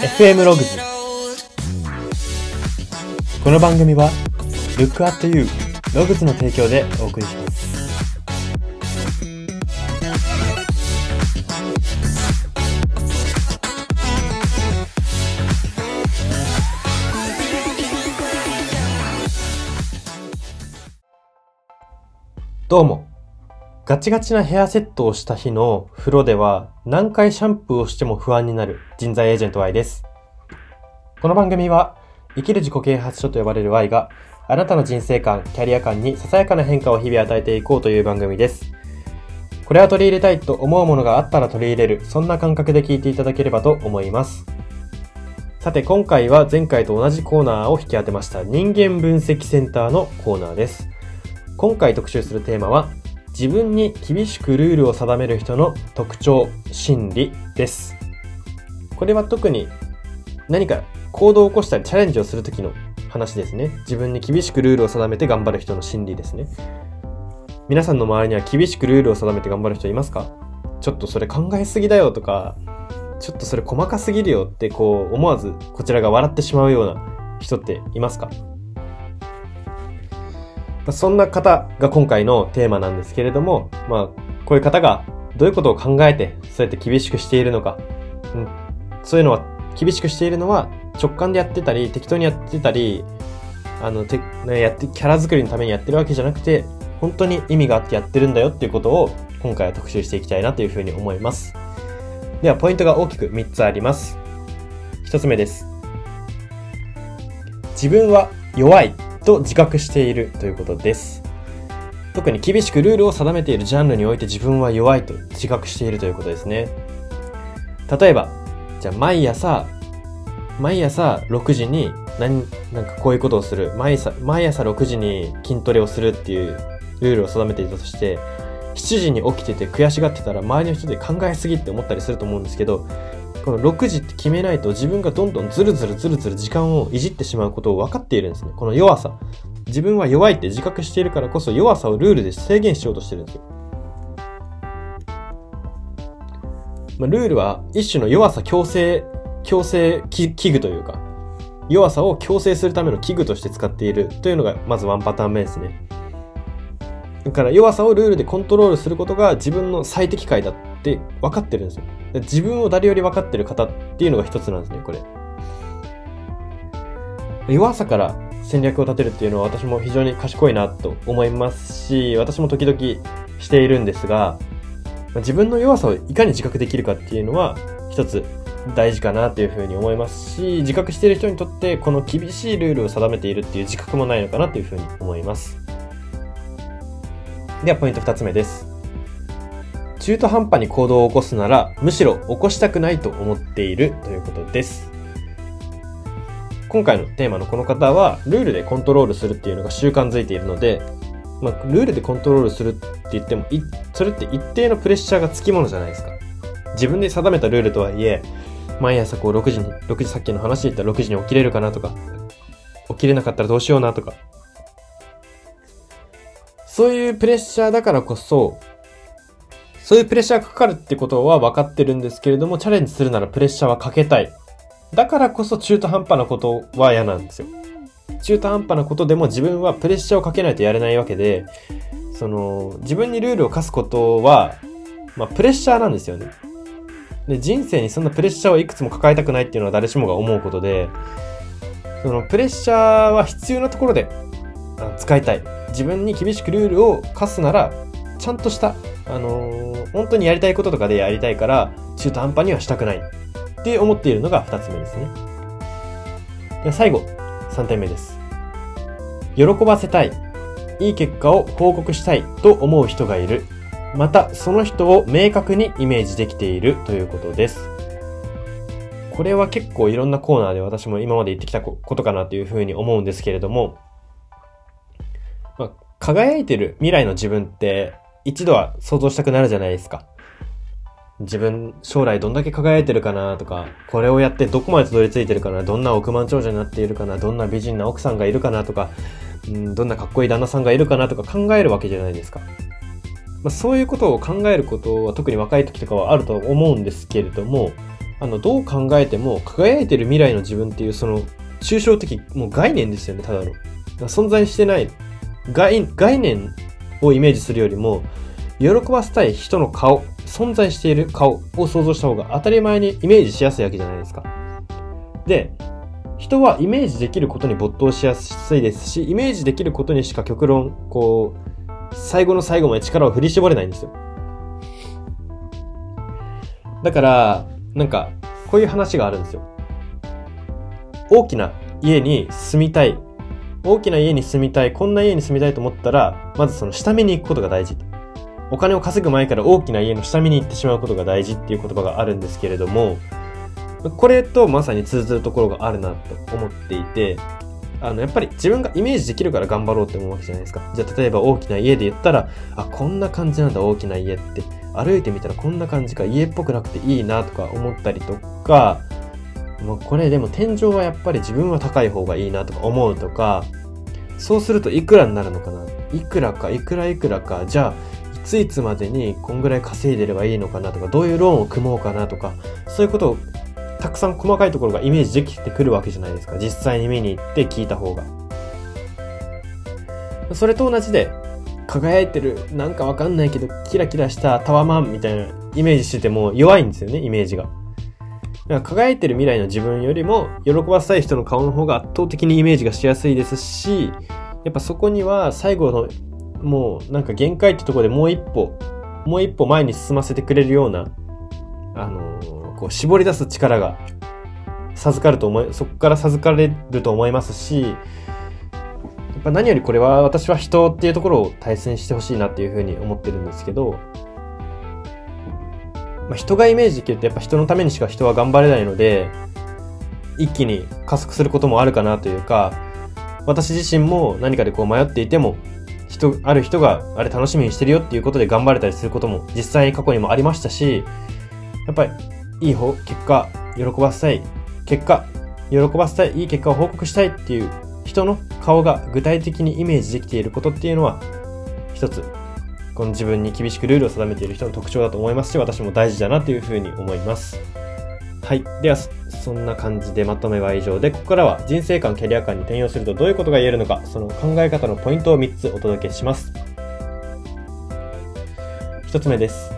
FM ログズこの番組は Look at You ログズの提供でお送りします。どうも。ガチガチなヘアセットをした日の風呂では何回シャンプーをしても不安になる人材エージェント Y です。この番組は生きる自己啓発書と呼ばれる Y があなたの人生観、キャリア観にささやかな変化を日々与えていこうという番組です。これは取り入れたいと思うものがあったら取り入れる、そんな感覚で聞いていただければと思います。さて今回は前回と同じコーナーを引き当てました人間分析センターのコーナーです。今回特集するテーマは自分に厳しくルールを定める人の特徴、心理です。これは特に何か行動を起こしたりチャレンジをするときの話ですね。自分に厳しくルールを定めて頑張る人の心理ですね。皆さんの周りには厳しくルールを定めて頑張る人いますか？ちょっとそれ考えすぎだよとか、ちょっとそれ細かすぎるよってこう思わずこちらが笑ってしまうような人っていますか？そんな方が今回のテーマなんですけれども、まあ、こういう方がどういうことを考えて、そうやって厳しくしているのか、うん、そういうのは、厳しくしているのは直感でやってたり、適当にやってたり、あの、て、ね、やって、キャラ作りのためにやってるわけじゃなくて、本当に意味があってやってるんだよっていうことを、今回は特集していきたいなというふうに思います。では、ポイントが大きく3つあります。1つ目です。自分は弱いと自覚しているということです。特に厳しくルールを定めているジャンルにおいて自分は弱いと自覚しているということですね。例えば、じゃあ毎朝、毎朝6時に何、なんかこういうことをする。毎朝、毎朝6時に筋トレをするっていうルールを定めていたとして、7時に起きてて悔しがってたら周りの人で考えすぎって思ったりすると思うんですけど、この6時って決めないと自分がどんどんズルズルズルズル時間をいじってしまうことを分かっているんですね。この弱さ。自分は弱いって自覚しているからこそ弱さをルールで制限しようとしてるんですよ。まあ、ルールは一種の弱さ強制、強制器器具というか、弱さを強制するための器具として使っているというのがまずワンパターン目ですね。だから弱さをルールでコントロールすることが自分の最適解だって分かってるんですよ。自分を誰より分かってる方っていうのが一つなんですね、これ。弱さから戦略を立てるっていうのは私も非常に賢いなと思いますし、私も時々しているんですが、自分の弱さをいかに自覚できるかっていうのは一つ大事かなというふうに思いますし、自覚している人にとってこの厳しいルールを定めているっていう自覚もないのかなというふうに思います。ではポイント二つ目です。中途半端に行動を起こすなら、むしろ起こしたくないと思っているということです。今回のテーマのこの方は、ルールでコントロールするっていうのが習慣づいているので、まあ、ルールでコントロールするって言っても、それって一定のプレッシャーがつきものじゃないですか。自分で定めたルールとはいえ、毎朝こう6時に、6時さっきの話で言ったら6時に起きれるかなとか、起きれなかったらどうしようなとか、そういうプレッシャーだからこそ、そういうプレッシャーがかかるってことは分かってるんですけれども、チャレンジするならプレッシャーはかけたい。だからこそ中途半端なことは嫌なんですよ。中途半端なことでも自分はプレッシャーをかけないとやれないわけで、その、自分にルールを課すことは、まあ、プレッシャーなんですよね。で、人生にそんなプレッシャーをいくつも抱えたくないっていうのは誰しもが思うことで、そのプレッシャーは必要なところで使いたい。自分に厳しくルールを課すなら、ちゃんとした、あのー本当にやりたいこととかでやりたいから、中途半端にはしたくない。って思っているのが二つ目ですね。で最後、三点目です。喜ばせたい。いい結果を報告したいと思う人がいる。また、その人を明確にイメージできているということです。これは結構いろんなコーナーで私も今まで言ってきたことかなというふうに思うんですけれども、輝いてる未来の自分って一度は想像したくなるじゃないですか。自分、将来どんだけ輝いてるかなとか、これをやってどこまでたどり着いてるかな、どんな億万長者になっているかな、どんな美人な奥さんがいるかなとか、うん、どんなかっこいい旦那さんがいるかなとか考えるわけじゃないですか。まあ、そういうことを考えることは特に若い時とかはあると思うんですけれども、あの、どう考えても輝いてる未来の自分っていうその抽象的、もう概念ですよね、ただの。存在してない概念をイメージするよりも、喜ばせたい人の顔、存在している顔を想像した方が当たり前にイメージしやすいわけじゃないですか。で、人はイメージできることに没頭しやすいですし、イメージできることにしか極論、こう、最後の最後まで力を振り絞れないんですよ。だから、なんか、こういう話があるんですよ。大きな家に住みたい。大きな家に住みたい。こんな家に住みたいと思ったら、まずその下見に行くことが大事。お金を稼ぐ前から大きな家の下見に行ってしまうことが大事っていう言葉があるんですけれども、これとまさに通ずるところがあるなと思っていて、あの、やっぱり自分がイメージできるから頑張ろうって思うわけじゃないですか。じゃあ例えば大きな家で言ったら、あ、こんな感じなんだ大きな家って。歩いてみたらこんな感じか家っぽくなくていいなとか思ったりとか、もうこれでも天井はやっぱり自分は高い方がいいなとか思うとか、そうするといくらになるのかないくらか、いくらいくらか、じゃあ、いついつまでにこんぐらい稼いでればいいのかなとか、どういうローンを組もうかなとか、そういうことをたくさん細かいところがイメージできてくるわけじゃないですか。実際に見に行って聞いた方が。それと同じで、輝いてる、なんかわかんないけど、キラキラしたタワマンみたいなイメージしてても弱いんですよね、イメージが。だか輝いてる未来の自分よりも、喜ばせたい人の顔の方が圧倒的にイメージがしやすいですし、やっぱそこには最後の、もうなんか限界ってとこでもう一歩、もう一歩前に進ませてくれるような、あのー、こう絞り出す力が授かると思い、そこから授かれると思いますしや、っぱ何よりこれは私は人っていうところを大切にしてほしいなっていうふうに思ってるんですけど、まあ、人がイメージできるとやっぱ人のためにしか人は頑張れないので、一気に加速することもあるかなというか、私自身も何かでこう迷っていても、人、ある人があれ楽しみにしてるよっていうことで頑張れたりすることも実際に過去にもありましたし、やっぱりいい方、結果、喜ばせたい、結果、喜ばせたい、いい結果を報告したいっていう人の顔が具体的にイメージできていることっていうのは、一つ、この自分に厳しくルールを定めている人の特徴だと思いますし、私も大事だなというふうに思います。はい。では、そんな感じでまとめは以上で、ここからは人生観、キャリア観に転用するとどういうことが言えるのか、その考え方のポイントを3つお届けします。1つ目です。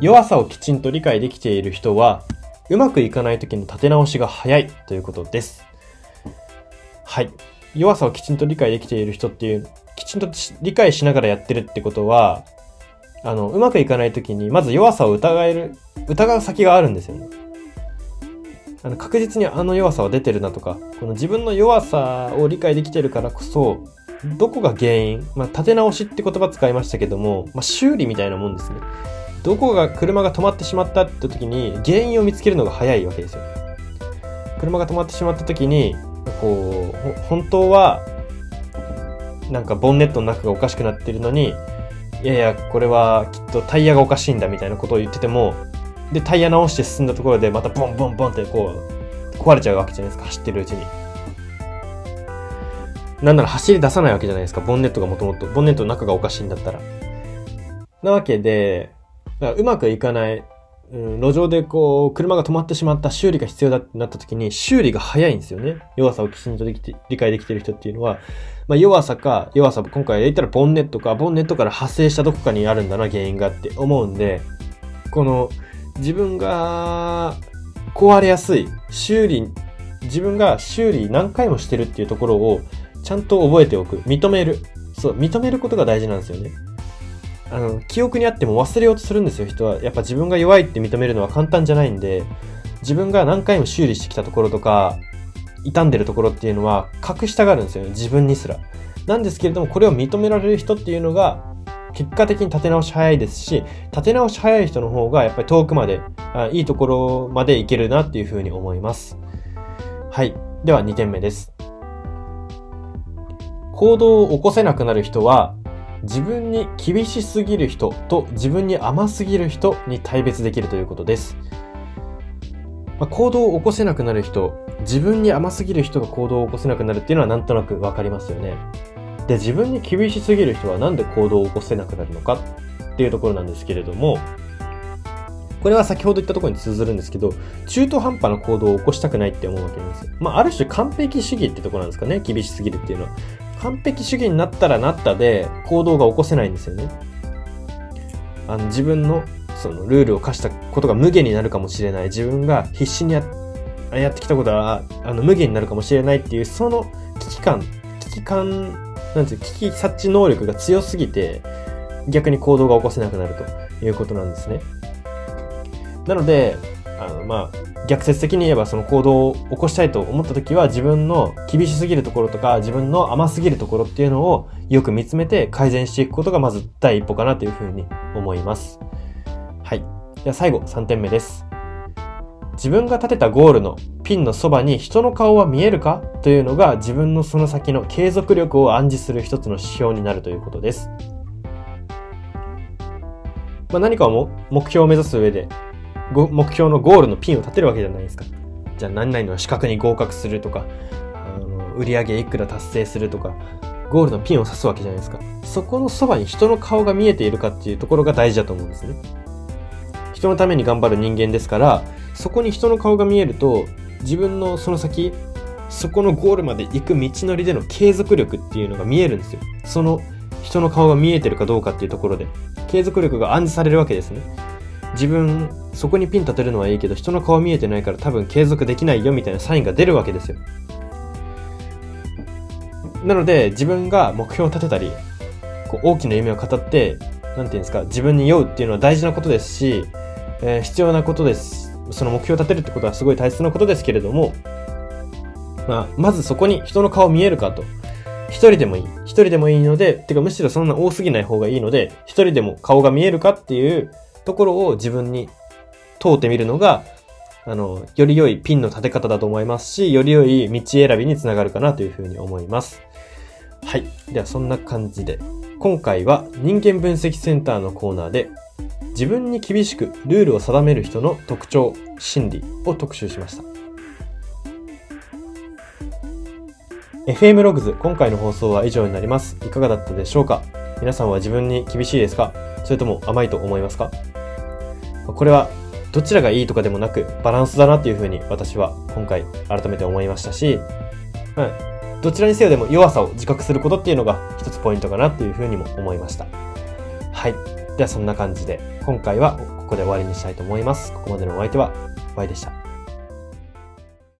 弱さをきちんと理解できている人は、うまくいかない時の立て直しが早いということです。はい。弱さをきちんと理解できている人っていう、きちんと理解しながらやってるってことは、あの、うまくいかないときに、まず弱さを疑える、疑う先があるんですよね。あの、確実にあの弱さは出てるなとか、この自分の弱さを理解できてるからこそ、どこが原因まあ、立て直しって言葉使いましたけども、まあ、修理みたいなもんですね。どこが、車が止まってしまったって時に、原因を見つけるのが早いわけですよ。車が止まってしまった時に、こう、本当は、なんかボンネットの中がおかしくなってるのに、いやいや、これはきっとタイヤがおかしいんだみたいなことを言ってても、で、タイヤ直して進んだところでまたボンボンボンってこう、壊れちゃうわけじゃないですか、走ってるうちに。なんなら走り出さないわけじゃないですか、ボンネットがもともと。ボンネットの中がおかしいんだったら。なわけで、うまくいかないうん、路上でこう、車が止まってしまった修理が必要だってなった時に、修理が早いんですよね。弱さをきちんとできて、理解できてる人っていうのは、まあ、弱さか、弱さ、今回言ったらボンネットか、ボンネットから発生したどこかにあるんだな、原因がって思うんで、この、自分が壊れやすい、修理、自分が修理何回もしてるっていうところを、ちゃんと覚えておく。認める。そう、認めることが大事なんですよね。あの、記憶にあっても忘れようとするんですよ、人は。やっぱ自分が弱いって認めるのは簡単じゃないんで、自分が何回も修理してきたところとか、傷んでるところっていうのは隠したがるんですよね、自分にすら。なんですけれども、これを認められる人っていうのが、結果的に立て直し早いですし、立て直し早い人の方がやっぱり遠くまで、あいいところまでいけるなっていうふうに思います。はい。では2点目です。行動を起こせなくなる人は、自分に厳しすぎる人と自分に甘すぎる人に大別できるということです。まあ、行動を起こせなくなる人、自分に甘すぎる人が行動を起こせなくなるっていうのはなんとなくわかりますよね。で、自分に厳しすぎる人はなんで行動を起こせなくなるのかっていうところなんですけれども、これは先ほど言ったところに通ずるんですけど、中途半端な行動を起こしたくないって思うわけなんです。まあ、ある種完璧主義ってところなんですかね。厳しすぎるっていうのは。完璧主義になったらなったで、行動が起こせないんですよね。あの、自分の、その、ルールを課したことが無限になるかもしれない。自分が必死にややってきたことは、あの、無限になるかもしれないっていう、その危機感、危機感、なんていう、危機察知能力が強すぎて、逆に行動が起こせなくなるということなんですね。なので、あの、まあ、逆説的に言えばその行動を起こしたいと思った時は自分の厳しすぎるところとか自分の甘すぎるところっていうのをよく見つめて改善していくことがまず第一歩かなというふうに思います。はい。では最後3点目です。自分が立てたゴールのピンのそばに人の顔は見えるかというのが自分のその先の継続力を暗示する一つの指標になるということです。まあ、何かを目標を目指す上で目標のゴールのピンを立てるわけじゃないですか。じゃあ何々の資格に合格するとか、あの売上いくら達成するとか、ゴールのピンを刺すわけじゃないですか。そこのそばに人の顔が見えているかっていうところが大事だと思うんですね。人のために頑張る人間ですから、そこに人の顔が見えると、自分のその先、そこのゴールまで行く道のりでの継続力っていうのが見えるんですよ。その人の顔が見えてるかどうかっていうところで、継続力が暗示されるわけですね。自分、そこにピン立てるのはいいけど、人の顔見えてないから多分継続できないよみたいなサインが出るわけですよ。なので、自分が目標を立てたり、こう大きな夢を語って、なんていうんですか、自分に酔うっていうのは大事なことですし、えー、必要なことです。その目標を立てるってことはすごい大切なことですけれども、まあ、まずそこに人の顔見えるかと。一人でもいい。一人でもいいので、てかむしろそんな多すぎない方がいいので、一人でも顔が見えるかっていうところを自分に通ってみるのが、あの、より良いピンの立て方だと思いますし、より良い道選びにつながるかなというふうに思います。はい。では、そんな感じで、今回は人間分析センターのコーナーで、自分に厳しくルールを定める人の特徴、心理を特集しました。FM ログズ、今回の放送は以上になります。いかがだったでしょうか？皆さんは自分に厳しいですか？それとも甘いと思いますか？これはどちらがいいとかでもなくバランスだなっていうふうに私は今回改めて思いましたし、うん、どちらにせよでも弱さを自覚することっていうのが一つポイントかなっていうふうにも思いました。はい。ではそんな感じで今回はここで終わりにしたいと思います。ここまでのお相手は Y でした。